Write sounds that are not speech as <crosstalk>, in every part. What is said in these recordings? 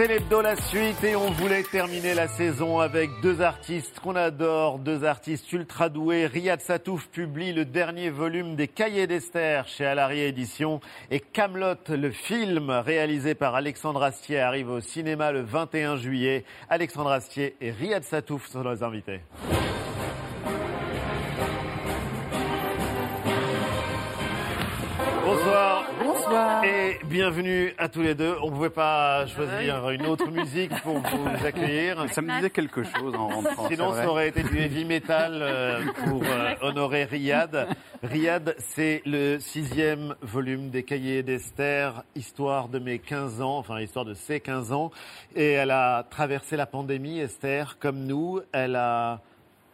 C'est l'hebdo la suite et on voulait terminer la saison avec deux artistes qu'on adore, deux artistes ultra doués. Riyad Satouf publie le dernier volume des Cahiers d'Esther chez Alary Éditions et Camelot, le film réalisé par Alexandre Astier, arrive au cinéma le 21 juillet. Alexandre Astier et Riyad Satouf sont nos invités. Bonsoir. Et bienvenue à tous les deux. On ne pouvait pas choisir une autre musique pour vous <laughs> accueillir. Ça me disait quelque chose en rentrant. Sinon, ça aurait été du heavy metal euh, pour euh, honorer Riyad. Riyad, c'est le sixième volume des Cahiers d'Esther, histoire de mes 15 ans, enfin histoire de ses 15 ans. Et elle a traversé la pandémie, Esther, comme nous. Elle a,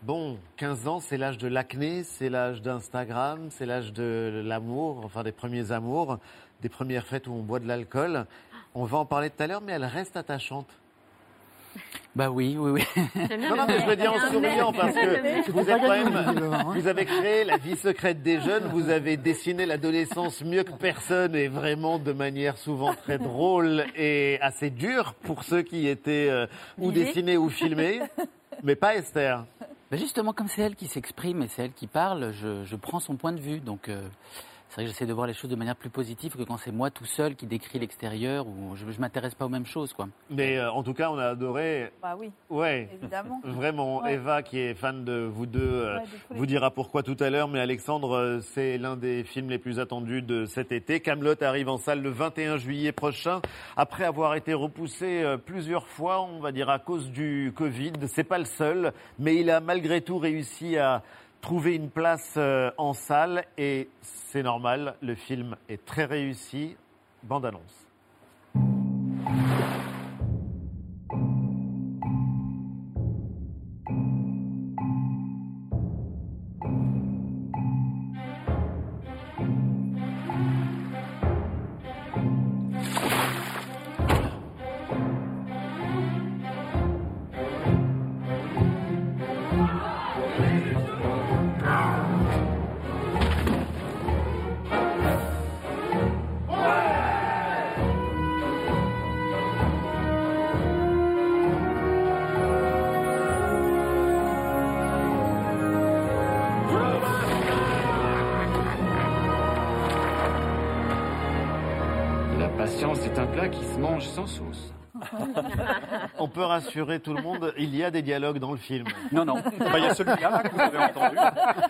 bon, 15 ans, c'est l'âge de l'acné, c'est l'âge d'Instagram, c'est l'âge de l'amour, enfin des premiers amours, des premières fêtes où on boit de l'alcool. On va en parler tout à l'heure, mais elle reste attachante. Bah oui, oui, oui. Non, non, mais je le dis en souriant parce que vous êtes quand même, vous avez créé la vie secrète des jeunes, vous avez dessiné l'adolescence mieux que personne et vraiment de manière souvent très drôle et assez dure pour ceux qui étaient euh, ou dessinés ou filmés, mais pas Esther. Bah justement, comme c'est elle qui s'exprime et c'est elle qui parle, je, je prends son point de vue. Donc, euh, c'est vrai que j'essaie de voir les choses de manière plus positive que quand c'est moi tout seul qui décrit l'extérieur ou je, je m'intéresse pas aux mêmes choses, quoi. Mais euh, en tout cas, on a adoré. Bah oui, Ouais. évidemment. <laughs> Vraiment, Ouais. Eva, qui est fan de vous deux, euh, Ouais, de vous dira pourquoi tout à l'heure. Mais Alexandre, euh, c'est l'un des films les plus attendus de cet été. Camelot arrive en salle le 21 juillet prochain, après avoir été repoussé plusieurs fois, on va dire à cause du Covid. C'est pas le seul, mais il a malgré tout réussi à trouver une place euh, en salle et c'est normal. Le film est très réussi. Bande annonce. Patience est un plat qui se mange sans sauce. <laughs> On peut rassurer tout le monde, il y a des dialogues dans le film. Non, non. Il y a celui-là là, que vous avez entendu.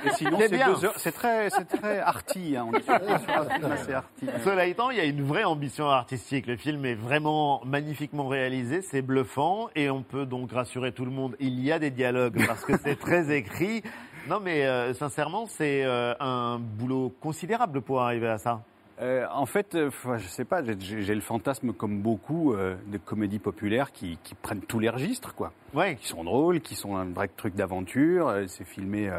Et sinon, C'est c'est deux heures. C'est très, c'est très arty. Hein. On est sur sur un film assez <laughs> arty. Cela étant, il y a une vraie ambition artistique. Le film est vraiment magnifiquement réalisé, c'est bluffant et on peut donc rassurer tout le monde. Il y a des dialogues parce que c'est très <laughs> écrit. Non, mais euh, sincèrement, c'est euh, un boulot considérable pour arriver à ça. Euh, en fait, euh, je sais pas, j'ai- le fantasme comme beaucoup euh, de comédies populaires qui, qui prennent tous les registres, quoi. Ouais. qui sont drôles, qui sont un vrai truc d'aventure. C'est filmé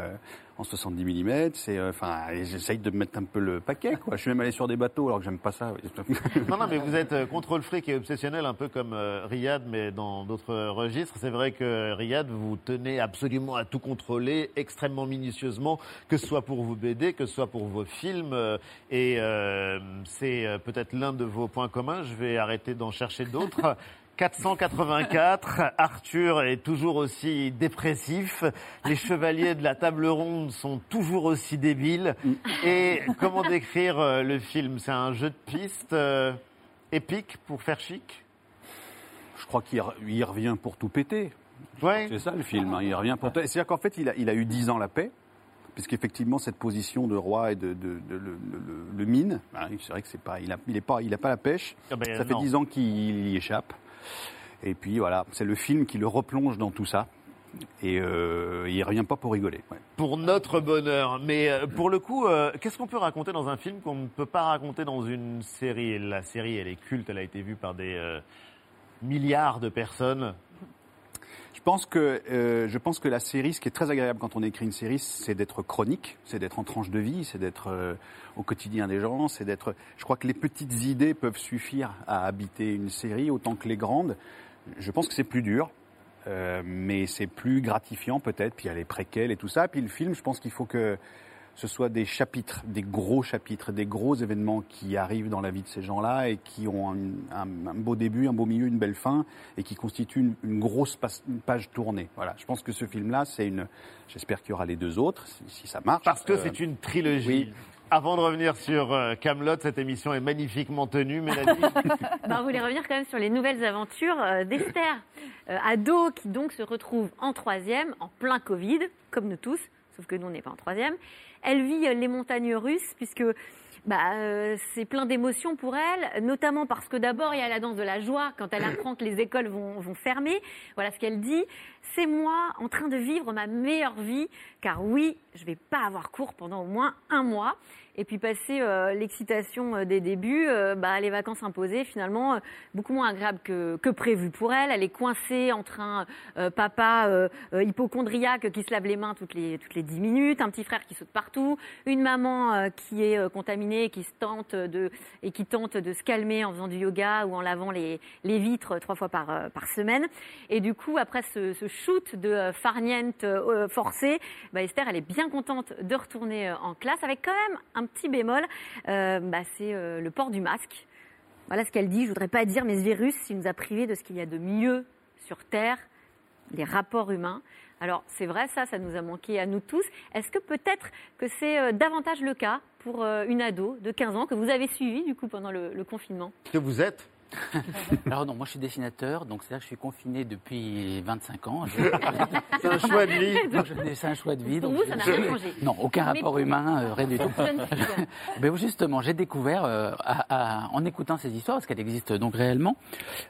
en 70 mm. C'est, euh, enfin, j'essaye de mettre un peu le paquet, quoi. Je suis même allé sur des bateaux alors que j'aime pas ça. <laughs> Non, non, mais vous êtes euh, contrôle fric et obsessionnel, un peu comme euh, Riyad, mais dans d'autres registres. C'est vrai que Riyad, vous tenez absolument à tout contrôler, extrêmement minutieusement, que ce soit pour vos BD, que ce soit pour vos films. et euh, c'est peut-être l'un de vos points communs. Je vais arrêter d'en chercher d'autres. <laughs> 484, Arthur est toujours aussi dépressif, les <laughs> chevaliers de la table ronde sont toujours aussi débiles. Et comment décrire euh, le film? C'est un jeu de piste euh, épique pour faire chic? Je crois qu'il il revient pour tout péter. Ouais. C'est ça le film. hein. Il revient pour. tout- C'est-à-dire qu'en fait, il a, il a eu 10 ans la paix. Puisqu'effectivement, cette position de roi et de, de- de- le, le- le mine, hein, c'est vrai que c'est pas, il a, il est pas, il a pas la pêche. Ah ben, ça fait. 10 ans qu'il y échappe. Et puis voilà, c'est le film qui le replonge dans tout ça. Et euh, il revient pas pour rigoler. Pour notre bonheur. Mais euh, pour le coup, euh, qu'est-ce qu'on peut raconter dans un film qu'on ne peut pas raconter dans une série? La série, elle est culte, elle a été vue par des euh, milliards de personnes. Je pense que euh, je pense que la série, ce qui est très agréable quand on écrit une série, c'est d'être chronique, c'est d'être en tranche de vie, c'est d'être euh, au quotidien des gens, c'est d'être. Je crois que les petites idées peuvent suffire à habiter une série autant que les grandes. Je pense que c'est plus dur, euh, mais c'est plus gratifiant peut-être. Puis il y a les préquels et tout ça. Puis le film, je pense qu'il faut que ce soit des chapitres, des gros chapitres, des gros événements qui arrivent dans la vie de ces gens-là et qui ont un, un- un beau début, un beau milieu, une belle fin et qui constituent une, une grosse pas- une page tournée. Voilà, je pense que ce film-là, c'est une. J'espère qu'il y aura les deux autres, si, si ça marche. Parce que Euh, c'est une trilogie. oui. Avant de revenir sur euh, Camelot, cette émission est magnifiquement tenue, Mélanie. <laughs> Ben, on voulait revenir quand même sur les nouvelles aventures euh, d'Esther, ado qui donc se retrouve en troisième, en plein Covid, comme nous tous, sauf que nous on n'est pas en troisième. Elle vit euh, les montagnes russes puisque bah, euh, c'est plein d'émotions pour elle, notamment parce que d'abord il y a la danse de la joie quand elle apprend que les écoles vont, vont fermer. Voilà ce qu'elle dit. C'est moi en train de vivre ma meilleure vie, car oui, je vais pas avoir cours pendant au moins un mois. Et puis passer euh, l'excitation euh, des débuts, euh, bah, les vacances imposées, finalement, beaucoup moins agréable que, que prévu pour elle. Elle est coincée entre un papa hypochondriaque qui se lave les mains toutes les, toutes les 10 minutes, un petit frère qui saute partout, une maman qui est contaminée et qui, tente de, et qui tente de se calmer en faisant du yoga ou en lavant les, les vitres trois fois par, par semaine. Et du coup, après ce, shoot de farniente forcée, bah, Esther, elle est bien contente de retourner euh, en classe avec quand même un petit bémol, euh, bah, c'est euh, le port du masque. Voilà ce qu'elle dit. Je voudrais pas dire, mais ce virus, il nous a privés de ce qu'il y a de mieux sur Terre, les rapports humains. Alors c'est vrai, ça, ça nous a manqué à nous tous. Est-ce que peut-être que c'est davantage le cas pour une ado de 15 ans que vous avez suivi du coup pendant le, le confinement? Que vous êtes <laughs> Alors non, moi je suis dessinateur, donc c'est-à-dire que je suis confiné depuis 25 ans. C'est un choix de vie. donc je- c'est un choix de vie. Pour donc vous, ça n'a rien changé. Non, aucun Mais rapport humain, euh, rien du tout. Ben <laughs> justement, j'ai découvert euh, à- à- en écoutant ces histoires, parce qu'elles existent donc réellement.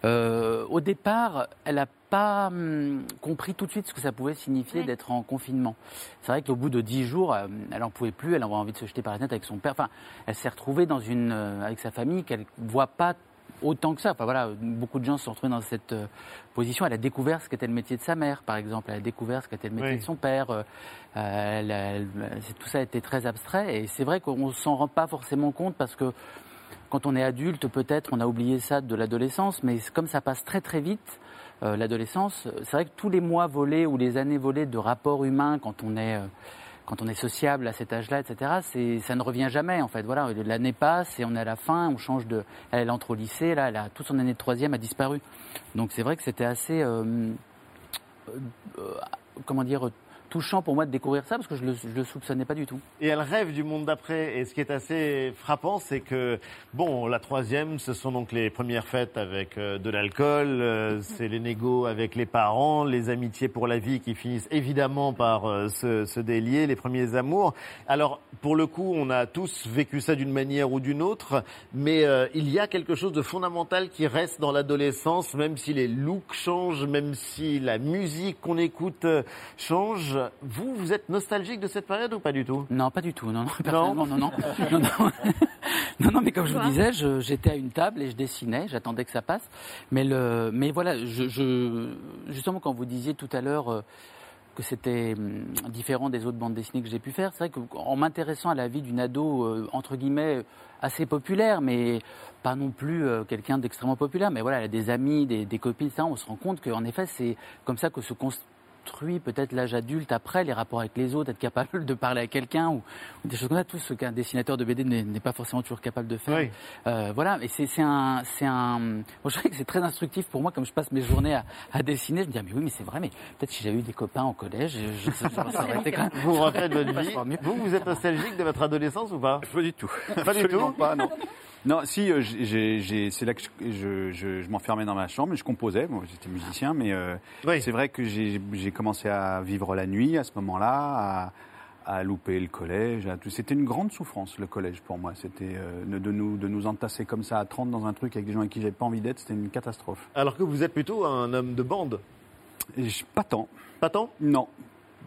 euh, au départ, elle n'a pas hum, compris tout de suite ce que ça pouvait signifier Ouais. d'être en confinement. C'est vrai qu'au bout de dix jours, euh, elle en pouvait plus, elle avait envie de se jeter par la fenêtre avec son père. Enfin, elle s'est retrouvée dans une, euh, avec sa famille qu'elle voit pas autant que ça. Enfin voilà, beaucoup de gens se sont retrouvés dans cette euh, position. Elle a découvert ce qu'était le métier de sa mère, par exemple. Elle a découvert ce qu'était le métier Oui. de son père. Euh, euh, elle- elle- c'est- tout ça a été très abstrait. Et c'est vrai qu'on s'en rend pas forcément compte parce que quand on est adulte, peut-être on a oublié ça de l'adolescence, mais comme ça passe très très vite, euh, l'adolescence, c'est vrai que tous les mois volés ou les années volées de rapports humains, quand on est, euh, quand on est sociable à cet âge-là, etc., ça ne revient jamais en fait. Voilà, l'année passe et on est à la fin, on change de, elle entre au lycée, là, toute son année de troisième a disparu. Donc c'est vrai que c'était assez, euh, euh, comment dire, touchant pour moi de découvrir ça parce que je je le soupçonnais pas du tout. Et elle rêve du monde d'après. Et ce qui est assez frappant, c'est que, bon, la troisième, ce sont donc les premières fêtes avec euh, de l'alcool, euh, c'est les négos avec les parents, les amitiés pour la vie qui finissent évidemment par euh, se, délier, les premiers amours. Alors, pour le coup, on a tous vécu ça d'une manière ou d'une autre, mais il y a quelque chose de fondamental qui reste dans l'adolescence, même si les looks changent, même si la musique qu'on écoute euh, Vous, vous êtes nostalgique de cette période ou pas du tout? Non, pas du tout. Non, non, personnellement, non, non. <laughs> non, non. <laughs> Non, non, mais comme je vous disais, j'étais à une table et je dessinais, j'attendais que ça passe. Mais, le, mais voilà, je, je- justement, quand vous disiez tout à l'heure euh, que c'était hum, différent des autres bandes dessinées que j'ai pu faire, c'est vrai qu'en m'intéressant à la vie d'une ado, euh, entre guillemets, assez populaire, mais pas non plus euh, quelqu'un d'extrêmement populaire, mais voilà, elle a des amis, des, des copines, ça, on se rend compte qu'en effet, c'est comme ça que se construit peut-être l'âge adulte après, les rapports avec les autres, être capable de parler à quelqu'un ou, ou des choses comme ça, tout ce qu'un dessinateur de BD n'est pas forcément toujours capable de faire. Oui. Euh, voilà, et c'est un, c'est un. Moi, je trouve que c'est très instructif pour moi, comme je passe mes journées à, à dessiner. Je me dis ah, mais oui, mais c'est vrai, mais peut-être si j'avais eu des copains au collège, je, je, je- ça aurait été quand même. Vous vous rappelez de <laughs> votre vie. Vous, vous êtes nostalgique de votre adolescence ou pas? Pas du tout. Pas du tout pas, non. Non, si, euh, j'ai- j'ai- c'est là que je, je, je- je m'enfermais dans ma chambre et je composais. Bon, j'étais musicien, mais euh, Oui. c'est vrai que j'ai j'ai commencé à vivre la nuit à ce moment-là, à, à louper le collège. à tout. C'était une grande souffrance, le collège, pour moi. C'était euh, de, de nous, de nous entasser comme ça à 30 dans un truc avec des gens avec qui j'avais pas envie d'être. C'était une catastrophe. Alors que vous êtes plutôt un homme de bande? Et je- pas tant. Pas tant? Non.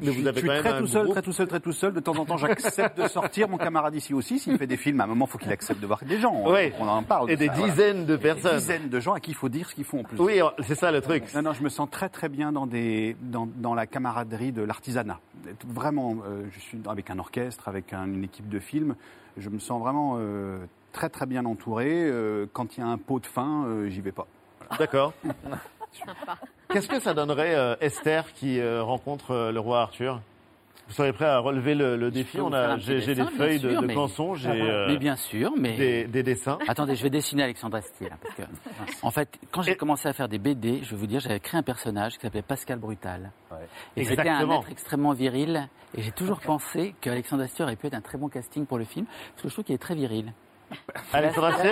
Mais je vous suis- avez je suis quand même très tout seul, très tout seul, très tout seul. De temps en temps, j'accepte de sortir. Mon camarade ici aussi, s'il fait des films, à un moment, il faut qu'il accepte de voir des gens. Ouais. On en parle. de Et des ça, voilà. dizaines de Des personnes. dizaines de gens à qui il faut dire ce qu'ils font en plus. Oui, c'est ça le truc. Non, non, je me sens très très bien dans, des, dans, dans la camaraderie de l'artisanat. Vraiment, euh, je suis avec un orchestre, avec un- une équipe de films. Je me sens vraiment euh, très très bien entouré. Euh, quand il y a un pot de fin, j'y vais pas. D'accord. <laughs> Sympa. Qu'est-ce que ça donnerait euh, Esther qui euh, rencontre euh, le roi Arthur? Vous serez prêt à relever le, défi? On a, j'ai des feuilles de, de canson, j'ai euh, Mais bien sûr, mais des, des dessins. Attendez, je vais dessiner Alexandre Astier. là, parce que, <laughs> en fait, quand j'ai Et- commencé à faire des BD, je vais vous dire, j'avais créé un personnage qui s'appelait Pascal Brutal. Et c'était un être extrêmement viril. Et j'ai toujours pensé qu'Alexandre Astier aurait pu être un très bon casting pour le film, parce que je trouve qu'il est très viril. Alexandre Astier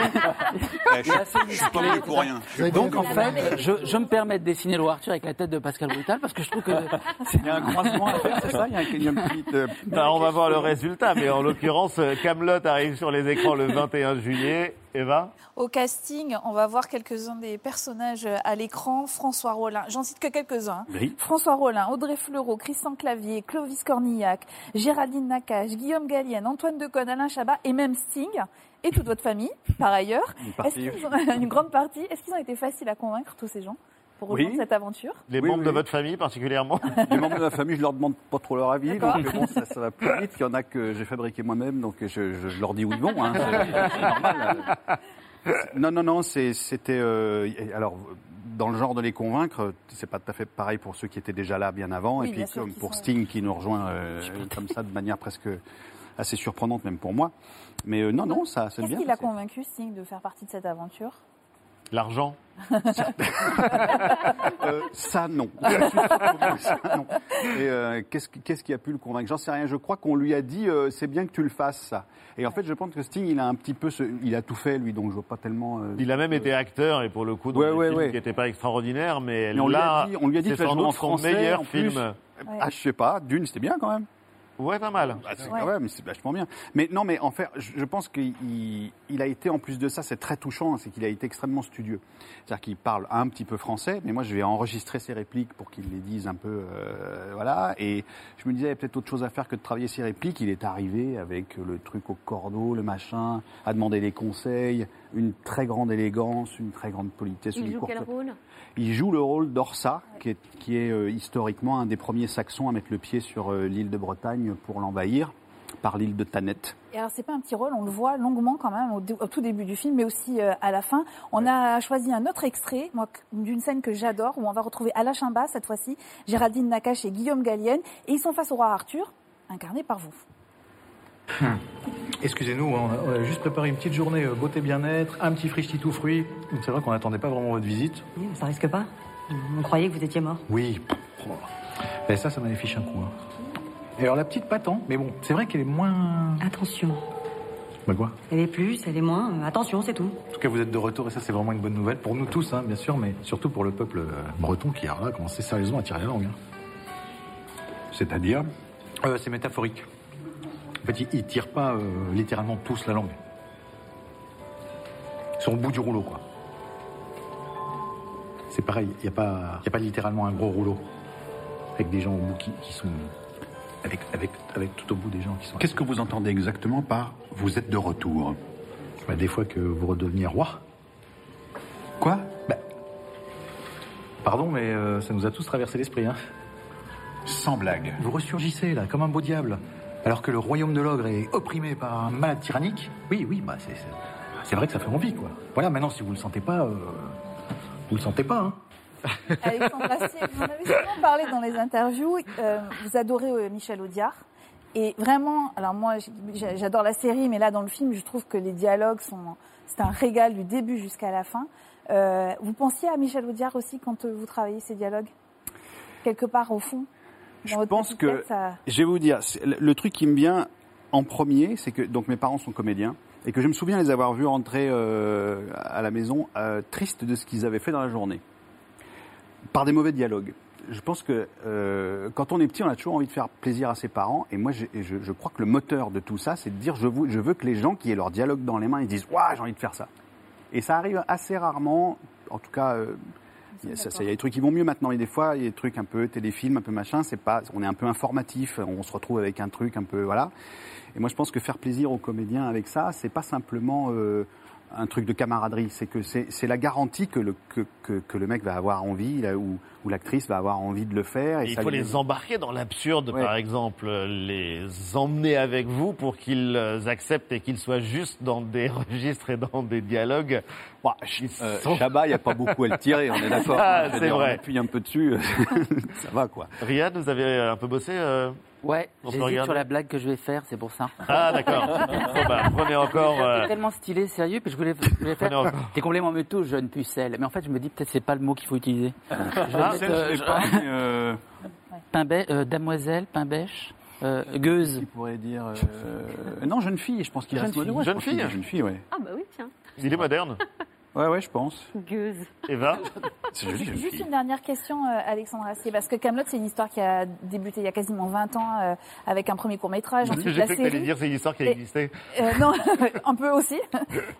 Eh, je, suis pas venu pour rien. Donc en fait, je, je me permets de dessiner le Arthur avec la tête de Pascal Brutal, parce que je trouve que <laughs> Il y a un croisement à faire, c'est ça? Il y a, une petite. euh, <laughs> Bah, on va voir le résultat, mais en l'occurrence, Camelot arrive sur les écrans le 21 juillet. Eva? Au casting, on va voir quelques-uns des personnages à l'écran. François Rollin, j'en cite que quelques-uns. Oui. François Rollin, Audrey Fleurot, Christian Clavier, Clovis Cornillac, Géraldine Nakache, Guillaume Gallienne, Antoine Deconne, Alain Chabat et même Sting et toute votre famille, par ailleurs. Une Est-ce partie. qu'ils ont- <laughs> une grande partie. Est-ce qu'ils ont été faciles à convaincre, tous ces gens, pour rejoindre Oui. cette aventure? Les Oui, membres de votre famille particulièrement Les membres de la famille, je leur demande pas trop leur avis, D'accord. donc bon, ça, ça va plus vite. Il y en a que j'ai fabriqué moi-même, donc je, je- je leur dis où ils vont. Hein. C'est- <laughs> c'est normal. Non, non, non, c'est- c'était. euh, alors, dans le genre de les convaincre, c'est pas tout à fait pareil pour ceux qui étaient déjà là bien avant, Oui, et puis comme pour sont- Sting qui nous rejoint euh, comme ça de manière presque assez surprenante, même pour moi. Mais euh, non, non, ça, c'est Qu'est-ce bien. qui l'a convaincu, Sting, de faire partie de cette aventure? L'argent <laughs> Euh, ça, non. <laughs> ça, non. Et euh, qu'est-ce, qui- qu'est-ce qui a pu le convaincre? J'en sais rien. Je crois qu'on lui a dit euh, c'est bien que tu le fasses, ça. Et en fait, je pense que Sting, il a un petit peu. Ce, il a tout fait, lui, donc je vois pas tellement. euh, Il a même été acteur, et pour le coup, dans Ouais, qui n'étaient pas extraordinaires, mais, Mais on lui a là, dit- on lui a dit c'est sans doute français, meilleur en plus. film. Ah, je sais pas. Dune, c'était bien quand même. Ouais, pas mal. Bah, c'est Ouais. quand même, c'est vachement bien. Mais non, mais en fait, je pense qu'il il- a été, en plus de ça, c'est très touchant, c'est qu'il a été extrêmement studieux. C'est-à-dire qu'il parle un petit peu français, mais moi, je vais enregistrer ses répliques pour qu'il les dise un peu, euh, voilà. Et je me disais, il y a peut-être autre chose à faire que de travailler ses répliques. Il est arrivé avec le truc au cordeau, le machin, à demander des conseils, une très grande élégance, une très grande politesse, Il joue courte- quel rôle? Il joue le rôle d'Orsa, qui est, qui est euh, historiquement un des premiers Saxons à mettre le pied sur euh, l'île de Bretagne pour l'envahir par l'île de Thanet. Et alors, c'est pas un petit rôle, on le voit longuement quand même au, tout début du film, mais aussi euh, à la fin. On a choisi un autre extrait, moi, d'une scène que j'adore, où on va retrouver Alain Chimba, cette fois-ci, Géraldine Nakache et Guillaume Gallienne, et ils sont face au roi Arthur, incarné par vous. Excusez-nous, hein, on a, on a juste préparé une petite journée euh, beauté bien-être, un petit frichti tout fruit. C'est vrai qu'on n'attendait pas vraiment votre visite. Oui, mais ça risque pas. On croyait que vous étiez mort. Oui. Et ça, ça m'avait fiché un coup. hein. Et alors la petite patent, mais bon, c'est vrai qu'elle est moins. Attention. Bah quoi? Elle est plus, elle est moins. Euh, Attention, c'est tout. En tout cas, vous êtes de retour et ça, c'est vraiment une bonne nouvelle pour nous tous, hein, bien sûr, mais surtout pour le peuple euh, breton qui a commencé sérieusement à tirer la langue. hein. C'est-à-dire? Euh, c'est métaphorique. En fait, ils, ils tirent pas euh, littéralement tous la langue. Ils sont au bout du rouleau, quoi. C'est pareil, il n'y a, pas- y a pas littéralement un gros rouleau. Avec des gens au bout qui, qui sont. Avec, avec, avec tout au bout des gens qui sont. Qu'est-ce que vous entendez exactement par vous êtes de retour Bah, des fois que vous redeveniez roi. Quoi? Bah, pardon, mais euh, ça nous a tous traversé l'esprit. Hein. Sans blague. Vous ressurgissez là, comme un beau diable. Alors que le royaume de l'ogre est opprimé par un malade tyrannique. Oui, oui, bah c'est, vrai que ça fait envie, quoi. Voilà, maintenant, si vous le sentez pas, euh, vous le sentez pas, hein. <laughs> Vous en avez souvent parlé dans les interviews. euh, vous adorez euh, Michel Audiard. Et vraiment, alors moi, j'adore la série, mais là, dans le film, je trouve que les dialogues sont. C'est un régal du début jusqu'à la fin. Euh, vous pensiez à Michel Audiard aussi quand vous travaillez ces dialogues? Quelque part au fond? Je pense que ça- je vais vous dire, le, truc qui me vient en premier, c'est que donc mes parents sont comédiens et que je me souviens les avoir vus rentrer euh, à la maison euh, tristes de ce qu'ils avaient fait dans la journée, par des mauvais dialogues. Je pense que euh, quand on est petit, on a toujours envie de faire plaisir à ses parents. Et moi, je, je, je crois que le moteur de tout ça, c'est de dire je, veux que les gens qui aient leur dialogue dans les mains, ils disent Waouh, j'ai envie de faire ça. Et ça arrive assez rarement, en tout cas. Il y, a, il y a des trucs qui vont mieux maintenant, et des fois, il y a des trucs un peu téléfilm, un peu machin, c'est pas, on est un peu informatif, on se retrouve avec un truc un peu, voilà. Et moi, je pense que faire plaisir aux comédiens avec ça, c'est pas simplement euh, un truc de camaraderie, c'est que c'est la garantie que le, que, que, que le mec va avoir envie, là, ou, ou l'actrice va avoir envie de le faire. Et Et il faut lui- les embarquer dans l'absurde, Ouais. par exemple, les emmener avec vous pour qu'ils acceptent et qu'ils soient juste dans des <laughs> registres et dans des dialogues. Bah, euh, sont- Chabat, il n'y a pas beaucoup à le tirer, on est <laughs> d'accord. Ah, c'est vrai. On appuie un peu dessus, <laughs> ça va quoi. Riyad, vous avez un peu bossé euh, Ouais, j'hésite sur la blague que je vais faire, c'est pour ça. Ah, d'accord. <laughs> Bon, bah, prenez encore. euh, C'est tellement stylé, sérieux, puis je voulais, je voulais faire. T'es complètement métaux, jeune pucelle. Mais en fait, je me dis peut-être c'est pas le mot qu'il faut utiliser. Je vais Ah, mettre, euh, je l'ai pas, mais, euh, euh, damoiselle, pain bêche, euh, gueuse. qui pourrait dire. euh, Non, jeune fille, je pense qu'il reste moderne. je Jeune fille. Jeune fille, ouais. Ah bah oui, tiens. Il est moderne. <laughs> Ouais, ouais, je pense. Gueuse. Eva <laughs> C'est joli, Juste fille. une dernière question, euh, Alexandre Astier, parce que Camelot, c'est une histoire qui a débuté il y a quasiment 20 ans euh, avec un premier court métrage, ensuite J'ai la cru que t'allais série. dire c'est une histoire qui a Et- existé. Euh, non, <laughs> un peu aussi.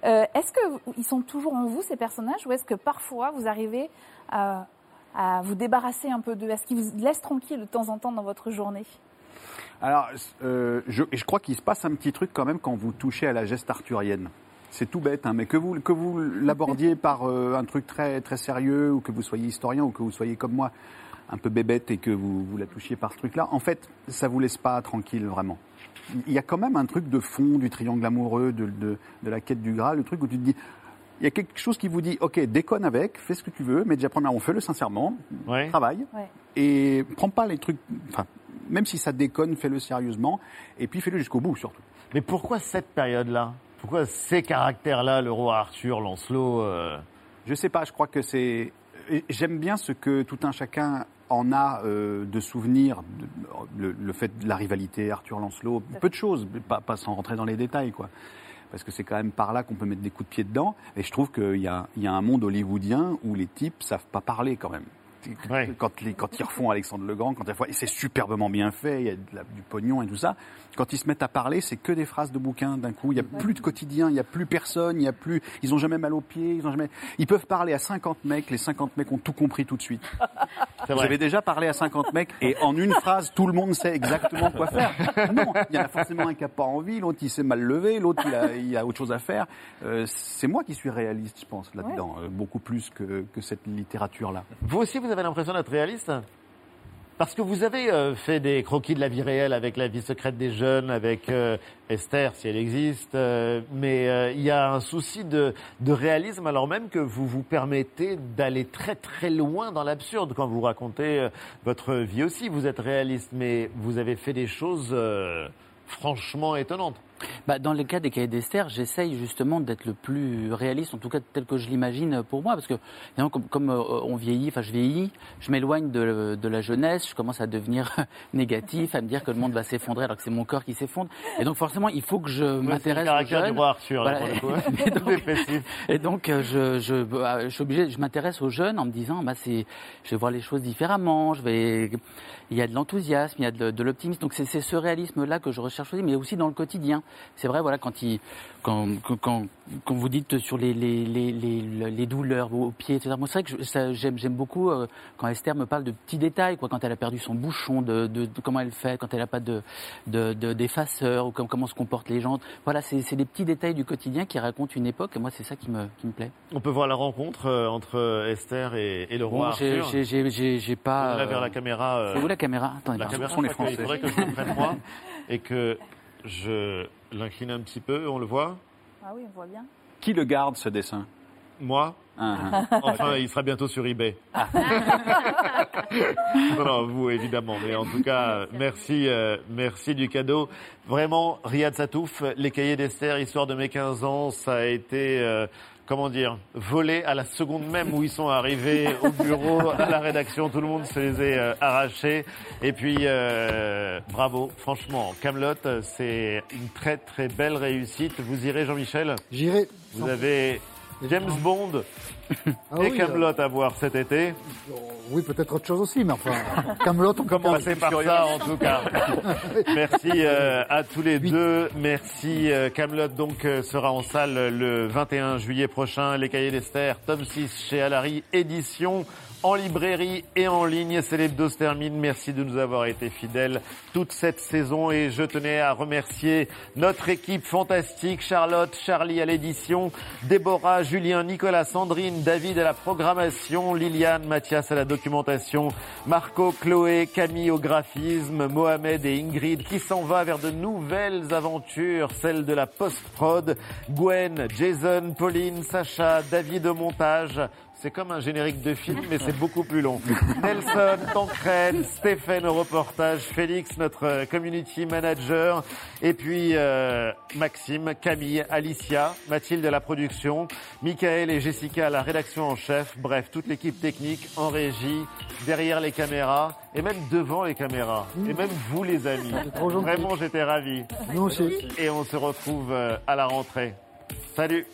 Euh, est-ce que vous- ils sont toujours en vous ces personnages, ou est-ce que parfois vous arrivez à, à vous débarrasser un peu d'eux? Est-ce qu'ils vous laissent tranquille de temps en temps dans votre journée? Alors, euh, je, je crois qu'il se passe un petit truc quand même quand vous touchez à la geste arthurienne. C'est tout bête, hein, mais que vous, que vous l'abordiez <laughs> par euh, un truc très, très sérieux, ou que vous soyez historien, ou que vous soyez comme moi, un peu bébête, et que vous, vous la touchiez par ce truc-là, en fait, ça vous laisse pas tranquille, vraiment. Il y a quand même un truc de fond du triangle amoureux, de, de, de la quête du Graal, le truc où tu te dis, il y a quelque chose qui vous dit, ok, déconne avec, fais ce que tu veux, mais déjà, premièrement, fais-le sincèrement, Ouais. travaille, Ouais. et prends pas les trucs, enfin, même si ça déconne, fais-le sérieusement, et puis fais-le jusqu'au bout, surtout. Mais pourquoi cette période-là? Pourquoi ces caractères-là, le roi Arthur, Lancelot euh, Je sais pas, je crois que c'est. J'aime bien ce que tout un chacun en a euh, de souvenirs, le, fait de la rivalité Arthur-Lancelot, peu de choses, pas, sans rentrer dans les détails, quoi. Parce que c'est quand même par là qu'on peut mettre des coups de pied dedans. Et je trouve qu'il y y a un monde hollywoodien où les types savent pas parler quand même. Ouais. Quand, les, quand ils refont Alexandre le Grand, quand et c'est superbement bien fait, il y a de la- du pognon et tout ça. Quand ils se mettent à parler, c'est que des phrases de bouquins d'un coup. Il y a plus de quotidien, il y a plus personne, il y a plus. Ils ont jamais mal aux pieds, ils ont jamais. Ils peuvent parler à 50 mecs, les 50 mecs ont tout compris tout de suite. <laughs> Vous vrai. avez déjà parlé à 50 mecs et en une phrase, tout le monde sait exactement quoi faire. Non, il y en a forcément un qui n'a pas envie, l'autre il s'est mal levé, l'autre il a, il a autre chose à faire. Euh, c'est moi qui suis réaliste, je pense, là-dedans, euh, beaucoup plus que, que cette littérature-là. Vous aussi, vous avez l'impression d'être réaliste? Parce que vous avez euh, fait des croquis de la vie réelle avec la vie secrète des jeunes, avec euh, Esther, si elle existe, euh, mais il y a un souci de, réalisme alors même que vous vous permettez d'aller très très loin dans l'absurde quand vous racontez votre vie aussi. Vous êtes réaliste, mais vous avez fait des choses franchement étonnantes. Bah, dans le cas des cahiers d'Esther, j'essaye justement d'être le plus réaliste, en tout cas tel que je l'imagine pour moi, parce que comme, comme, euh, on vieillit, enfin je vieillis, je m'éloigne de, de la jeunesse, je commence à devenir <laughs> négatif, à me dire que le monde va s'effondrer alors que c'est mon corps qui s'effondre. Et donc forcément, il faut que je c'est m'intéresse aux caractère jeunes. du roi Arthur, là, Voilà. coup. <laughs> Et <laughs> donc-. Et donc, euh, je, je, bah, je suis obligé, je m'intéresse aux jeunes en me disant, bah, c'est, je vais voir les choses différemment, je vais, il y a de l'enthousiasme, il y a de, de l'optimisme. Donc, c'est ce réalisme-là que je recherche aussi, mais aussi dans le quotidien. C'est vrai, voilà, quand il, quand, quand, quand vous dites sur les, les, les, les, les douleurs aux pieds, etc. Moi, c'est vrai que j'aime, beaucoup euh, quand Esther me parle de petits détails, quoi, quand elle a perdu son bouchon, de, de, de comment elle fait, quand elle n'a pas de, de, de- d'effaceur, ou comme, comment se comportent les gens. Voilà, c'est, des petits détails du quotidien qui racontent une époque, et moi, c'est ça qui me, qui me plaît. On peut voir la rencontre euh, entre Esther et, et le roi Bon, j'ai, pas. Euh, vers la caméra. euh, C'est où la caméra Attendez, la caméra, sont les Français. faudrait que je prenne moi <laughs> et que je l'incline un petit peu. On le voit? Ah oui, on voit bien. Qui le garde, ce dessin? Moi hein. Enfin, il sera bientôt sur eBay. non, non, vous évidemment, mais en tout cas, merci, euh, merci du cadeau. Vraiment, Riyad Satouf, les cahiers d'Esther, histoire de mes 15 ans, ça a été, euh, comment dire, volé à la seconde même où ils sont arrivés au bureau, à la rédaction, tout le monde se les est euh, arrachés. Et puis, euh, bravo, franchement, Camelot, c'est une très très belle réussite. Vous irez, Jean-Michel? J'irai. Vous avez James Bond <laughs> Ah et oui, Camelot à voir cet été. euh, oui, peut-être autre chose aussi, mais enfin, <laughs> Camelot, on peut Commencez par ça en tout cas. <laughs> Merci euh, à tous les deux. Merci euh, Camelot donc euh, sera en salle le 21 juillet prochain. Les Cahiers d'Esther, tome 6 chez Alary édition. En librairie et en ligne, c'est l'hebdo se termine. Merci de nous avoir été fidèles toute cette saison et je tenais à remercier notre équipe fantastique, Charlotte, Charlie à l'édition, Déborah, Julien, Nicolas, Sandrine, David à la programmation, Liliane, Mathias à la documentation, Marco, Chloé, Camille au graphisme, Mohamed et Ingrid qui s'en va vers de nouvelles aventures, celles de la post-prod, Gwen, Jason, Pauline, Sacha, David au montage. C'est comme un générique de film, mais c'est beaucoup plus long. Nelson, Tancred, Stéphane au reportage, Félix, notre euh, community manager, et puis euh, Maxime, Camille, Alicia, Mathilde à la production, Michael et Jessica à la rédaction en chef, bref, toute l'équipe technique en régie, derrière les caméras, et même devant les caméras. Et même vous les amis. Vraiment, j'étais ravi. Nous aussi. Et on se retrouve euh, à la rentrée. Salut